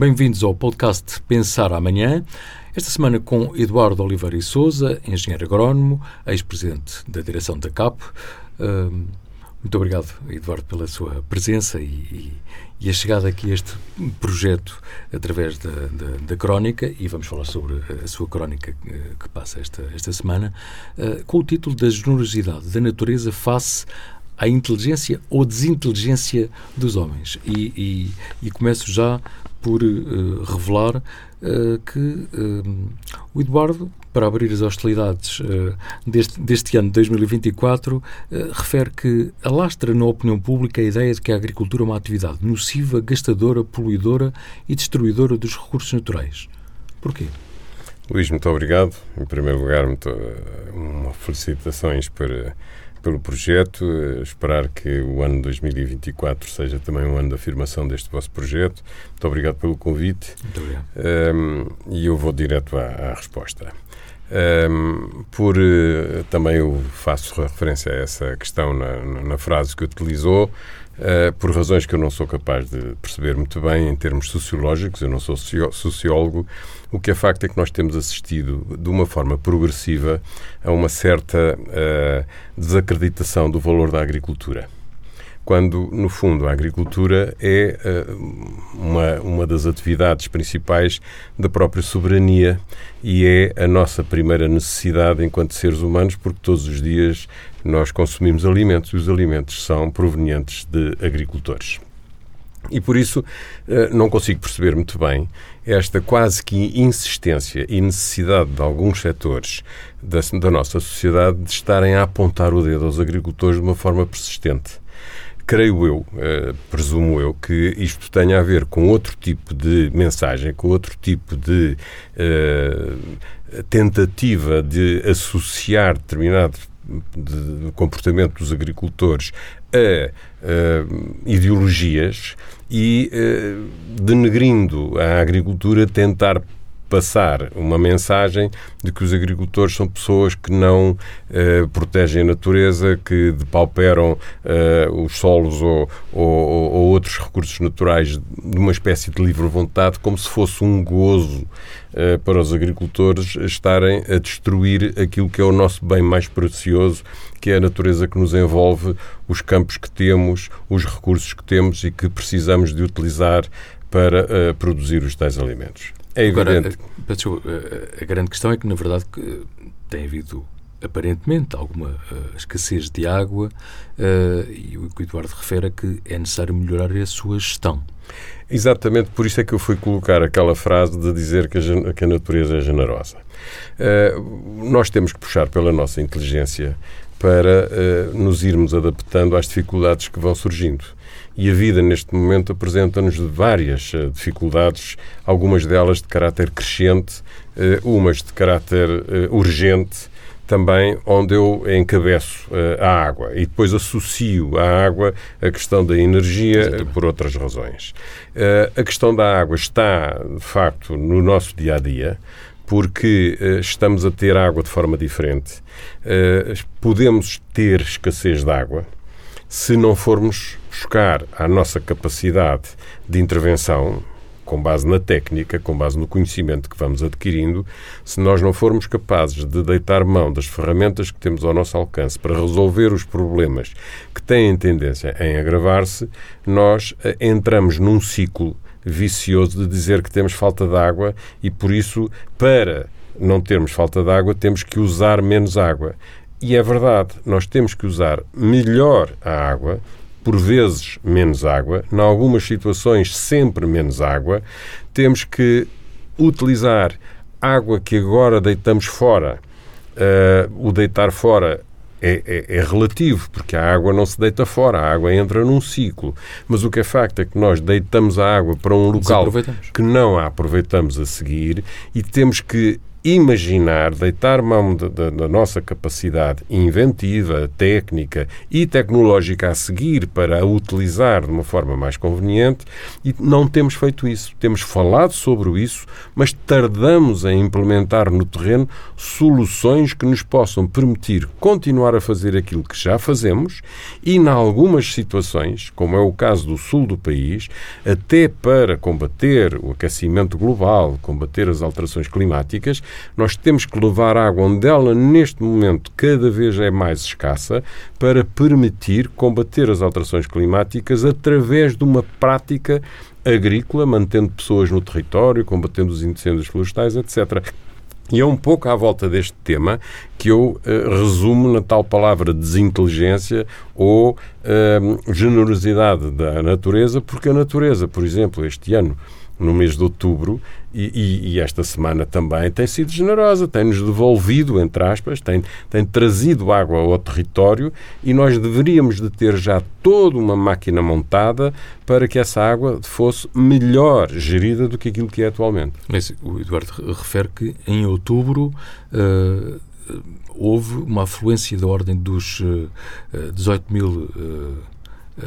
Bem-vindos ao podcast Pensar Amanhã. Esta semana com Eduardo Oliveira e Souza, engenheiro agrónomo, ex-presidente da direção da CAP. Uh, muito obrigado, Eduardo, pela sua presença e, e, e, a chegada aqui a este projeto através da, da, da, crónica, e vamos falar sobre a sua crónica eh, que passa esta, esta semana, uh, com o título da generosidade da natureza face à inteligência ou desinteligência dos homens. E, e, e começo já por uh, revelar uh, que uh, o Eduardo, para abrir as hostilidades deste, deste ano de 2024, refere que alastra na opinião pública a ideia de que a agricultura é uma atividade nociva, gastadora, poluidora e destruidora dos recursos naturais. Porquê? Luís, muito obrigado. Em primeiro lugar, muito, uma felicitações para pelo projeto, eh, esperar que o ano 2024 seja também um ano de afirmação deste vosso projeto. Muito obrigado pelo convite. Muito obrigado. Um, e eu vou direto à, à resposta. Um, por uh, também eu faço referência a essa questão na, na, frase que utilizou, uh, por razões que eu não sou capaz de perceber muito bem em termos sociológicos, eu não sou sociólogo, o que é facto é que nós temos assistido de uma forma progressiva a uma certa uh, desacreditação do valor da agricultura quando, no fundo, a agricultura é uh, uma, uma das atividades principais da própria soberania e é a nossa primeira necessidade enquanto seres humanos, porque todos os dias nós consumimos alimentos e os alimentos são provenientes de agricultores. E por isso eh, não consigo perceber muito bem esta quase que insistência e necessidade de alguns setores da, da, nossa sociedade de estarem a apontar o dedo aos agricultores de uma forma persistente. Creio eu, eh, presumo eu, que isto tenha a ver com outro tipo de mensagem, com outro tipo de eh, tentativa de associar determinado de comportamento dos agricultores a uh, ideologias e, uh, denegrindo a agricultura, tentar passar uma mensagem de que os agricultores são pessoas que não uh, protegem a natureza, que depauperam uh, os solos ou, ou, ou, outros recursos naturais de uma espécie de livre vontade, como se fosse um gozo uh, para os agricultores estarem a destruir aquilo que é o nosso bem mais precioso, que é a natureza que nos envolve, os campos que temos, os recursos que temos e que precisamos de utilizar para produzir os tais alimentos. É evidente. Agora, a, a, grande questão é que, na verdade, tem havido aparentemente alguma uh, escassez de água uh, e o Eduardo refere é que é necessário melhorar a sua gestão. Exatamente por isso é que eu fui colocar aquela frase de dizer que a, que a natureza é generosa. Uh, nós temos que puxar pela nossa inteligência para nos irmos adaptando às dificuldades que vão surgindo e a vida neste momento apresenta-nos várias dificuldades, algumas delas de caráter crescente, umas de caráter urgente, também onde eu encabeço uh, a água e depois associo à água a questão da energia Exatamente. por outras razões. Uh, a questão da água está, de facto, no nosso dia a dia, porque uh, estamos a ter água de forma diferente. podemos ter escassez de água se não formos buscar a nossa capacidade de intervenção, com base na técnica, com base no conhecimento que vamos adquirindo, se nós não formos capazes de deitar mão das ferramentas que temos ao nosso alcance para resolver os problemas que têm tendência em agravar-se, nós eh, entramos num ciclo vicioso de dizer que temos falta de água e, por isso, para não termos falta de água, temos que usar menos água. E é verdade, nós temos que usar melhor a água, por vezes menos água, em algumas situações sempre menos água. Temos que utilizar água que agora deitamos fora. Uh, o deitar fora é, é, é, relativo, porque a água não se deita fora, a água entra num ciclo. Mas o que é facto é que nós deitamos a água para um local que não a aproveitamos a seguir e temos que imaginar, deitar mão da nossa capacidade inventiva, técnica e tecnológica a seguir para a utilizar de uma forma mais conveniente e não temos feito isso. Temos falado sobre isso, mas tardamos em implementar no terreno soluções que nos possam permitir continuar a fazer aquilo que já fazemos e, em algumas situações, como é o caso do sul do país, até para combater o aquecimento global, combater as alterações climáticas, nós temos que levar água onde ela, neste momento, cada vez é mais escassa, para permitir combater as alterações climáticas através de uma prática agrícola, mantendo pessoas no território, combatendo os incêndios florestais, etc. E é um pouco à volta deste tema que eu uh, resumo na tal palavra desinteligência ou uh, generosidade da natureza, porque a natureza, por exemplo, este ano no mês de outubro e, e, e, esta semana também tem sido generosa, tem-nos devolvido, entre aspas, tem, tem trazido água ao território e nós deveríamos de ter já toda uma máquina montada para que essa água fosse melhor gerida do que aquilo que é atualmente. Mas o Eduardo refere que em outubro uh, houve uma afluência da ordem dos uh, eh, 18 mil uh,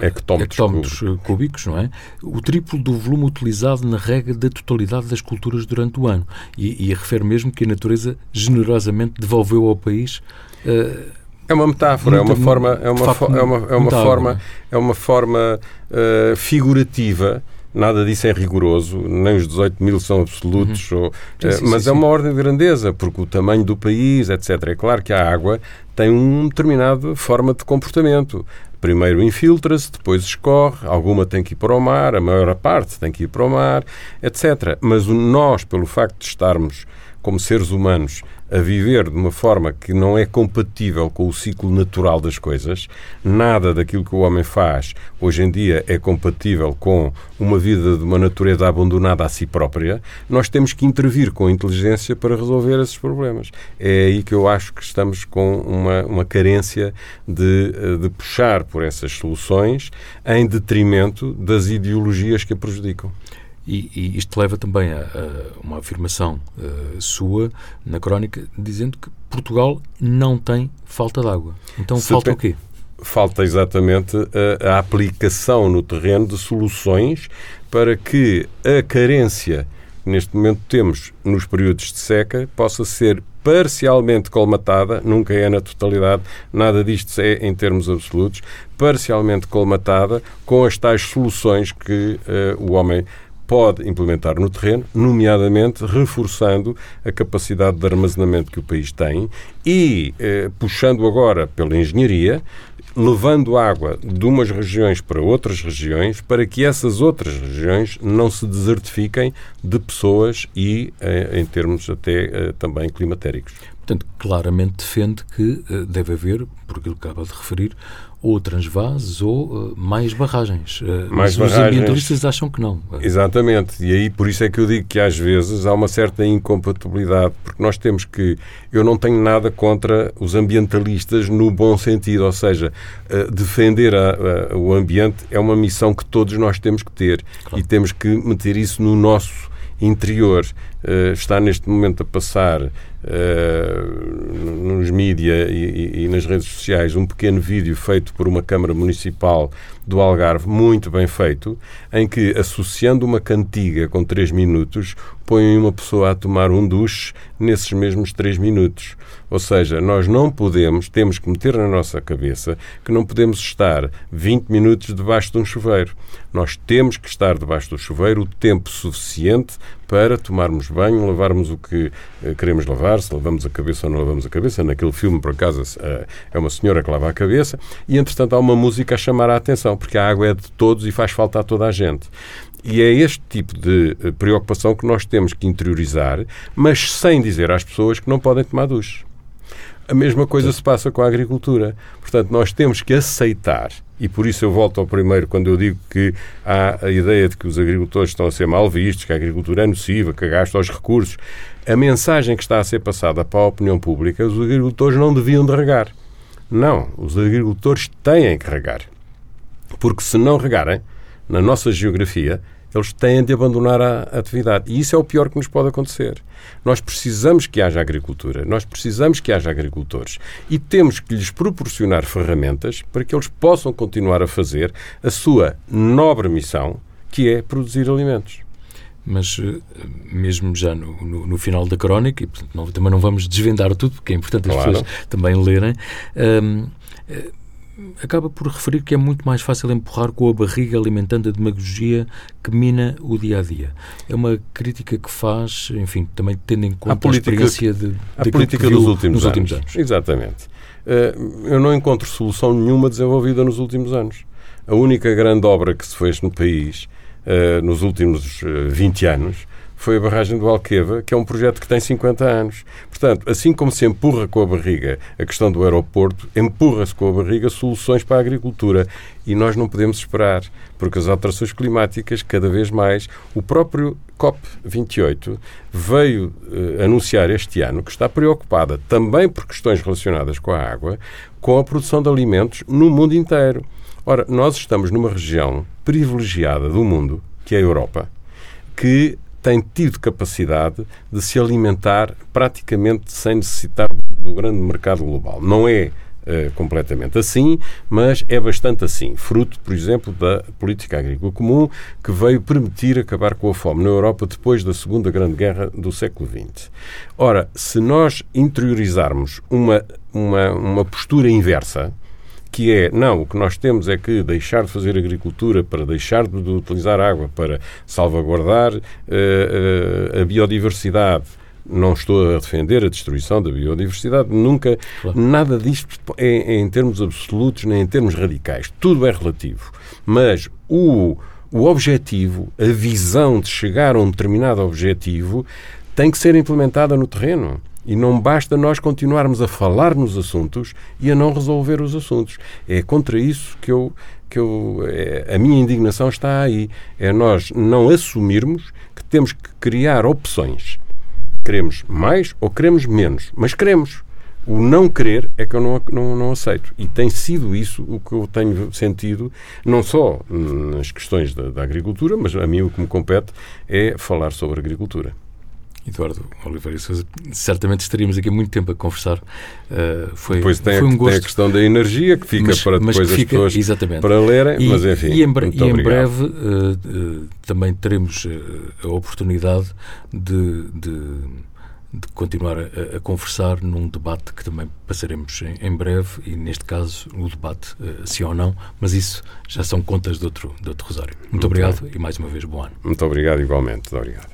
hectómetros, hectómetros cúbicos. cúbicos, não é? O triplo do volume utilizado na rega da totalidade das culturas durante o ano. E, e refere mesmo que a natureza generosamente devolveu ao país. Uh, é uma metáfora, é uma forma, é uma, facto, é uma, é uma forma, é? é uma forma uh, figurativa nada disso é rigoroso, nem os 18 mil são absolutos, uhum. ou, sim, sim, mas sim, é uma ordem de grandeza, porque o tamanho do país, etc. É claro que a água tem uma determinada forma de comportamento. Primeiro infiltra-se, depois escorre, alguma tem que ir para o mar, a maior parte tem que ir para o mar, etc. Mas nós, pelo facto de estarmos como seres humanos a viver de uma forma que não é compatível com o ciclo natural das coisas, nada daquilo que o homem faz hoje em dia é compatível com uma vida de uma natureza abandonada a si própria, nós temos que intervir com inteligência para resolver esses problemas. É aí que eu acho que estamos com uma, uma carência de, de puxar por essas soluções em detrimento das ideologias que a prejudicam. E, e, isto leva também a, a uma afirmação uh, sua na crónica, dizendo que Portugal não tem falta de água. Então Se falta o quê? Falta exatamente a, a, aplicação no terreno de soluções para que a carência que neste momento temos nos períodos de seca possa ser parcialmente colmatada, nunca é na totalidade, nada disto é em termos absolutos, parcialmente colmatada com as tais soluções que uh, o homem pode implementar no terreno, nomeadamente reforçando a capacidade de armazenamento que o país tem e eh, puxando agora pela engenharia, levando água de umas regiões para outras regiões, para que essas outras regiões não se desertifiquem de pessoas e eh, em termos até eh, também climatéricos. Portanto, claramente defende que uh, deve haver, por aquilo que acaba de referir, ou transvases ou uh, mais barragens. Uh, mais mas barragens. os ambientalistas acham que não. Exatamente. E aí por isso é que eu digo que às vezes há uma certa incompatibilidade, porque nós temos que. Eu não tenho nada contra os ambientalistas no bom sentido, ou seja, defender a, a, o ambiente é uma missão que todos nós temos que ter claro. e temos que meter isso no nosso interior. está neste momento a passar uh, mídia e, e, e, nas redes sociais um pequeno vídeo feito por uma Câmara Municipal do Algarve, muito bem feito, em que, associando uma cantiga com três minutos, põem uma pessoa a tomar um duche nesses mesmos três minutos. Ou seja, nós não podemos, temos que meter na nossa cabeça que não podemos estar 20 minutos debaixo de um chuveiro. Nós temos que estar debaixo do chuveiro o tempo suficiente para tomarmos banho, lavarmos o que eh, queremos lavar, se lavamos a cabeça ou não lavamos a cabeça. Naquele filme, por acaso, eh, é uma senhora que lava a cabeça e, entretanto, há uma música a chamar a atenção, porque a água é de todos e faz falta a toda a gente. E é este tipo de eh, preocupação que nós temos que interiorizar, mas sem dizer às pessoas que não podem tomar duche. A mesma coisa se passa com a agricultura. Portanto, nós temos que aceitar, e por isso eu volto ao primeiro, quando eu digo que há a ideia de que os agricultores estão a ser mal vistos, que a agricultura é nociva, que gasta os recursos. A mensagem que está a ser passada para a opinião pública, os agricultores não deviam de regar. Não, os agricultores têm que regar. Porque se não regarem, na nossa geografia, eles têm de abandonar a atividade. E isso é o pior que nos pode acontecer. Nós precisamos que haja agricultura, nós precisamos que haja agricultores e temos que lhes proporcionar ferramentas para que eles possam continuar a fazer a sua nobre missão, que é produzir alimentos mas eh, mesmo já no, no, no, final da crónica, e portanto, não, também não vamos desvendar tudo, porque é importante as claro. pessoas também lerem, um, eh, acaba por referir que é muito mais fácil empurrar com a barriga alimentando a demagogia que mina o dia a dia. É uma crítica que faz, enfim, também tendo em conta a, política, a experiência de, a política dos últimos, nos últimos anos. Exatamente. Uh, eu não encontro solução nenhuma desenvolvida nos últimos anos. A única grande obra que se fez no país uh, nos últimos uh, eh, 20 anos foi a barragem do Alqueva, que é um projeto que tem 50 anos. Portanto, assim como se empurra com a barriga a questão do aeroporto, empurra-se com a barriga soluções para a agricultura. E nós não podemos esperar, porque as alterações climáticas, cada vez mais, o próprio COP28 veio uh, anunciar este ano que está preocupada também por questões relacionadas com a água, com a produção de alimentos no mundo inteiro. Ora, nós estamos numa região privilegiada do mundo, que é a Europa, que tem tido capacidade de se alimentar praticamente sem necessitar do grande mercado global. Não é uh, completamente assim, mas é bastante assim. Fruto, por exemplo, da política agrícola comum que veio permitir acabar com a fome na Europa depois da Segunda Grande Guerra do século XX. Ora, se nós interiorizarmos uma, uma, uma postura inversa, que é, não, o que nós temos é que deixar de fazer agricultura para deixar de, utilizar água para salvaguardar uh, uh, a biodiversidade. Não estou a defender a destruição da biodiversidade, nunca, claro. nada disto é, é em termos absolutos nem em termos radicais. Tudo é relativo. Mas o, o objetivo, a visão de chegar a um determinado objetivo, tem que ser implementada no terreno. E não basta nós continuarmos a falar nos assuntos e a não resolver os assuntos. É contra isso que eu que eu, é, a minha indignação está aí. É nós não assumirmos que temos que criar opções. Queremos mais ou queremos menos, mas queremos. O não querer é que eu não, não, não aceito. E tem sido isso o que eu tenho sentido, não só nas questões da, da agricultura, mas a mim o que me compete é falar sobre agricultura. Eduardo Oliveira Souza, certamente estaríamos aqui muito tempo a conversar. Uh, foi, tem, foi um gosto. tem a questão da energia que fica mas, para depois as fica, pessoas exatamente. para lerem, e, mas enfim. E em, bre e em breve uh, uh, também teremos a oportunidade de, de, de continuar a, a, conversar num debate que também passaremos em, em breve e neste caso o debate sim ou não, mas isso já são contas de outro, de outro Rosário. Muito, muito obrigado bem. e mais uma vez bom ano. Muito obrigado igualmente. Obrigado.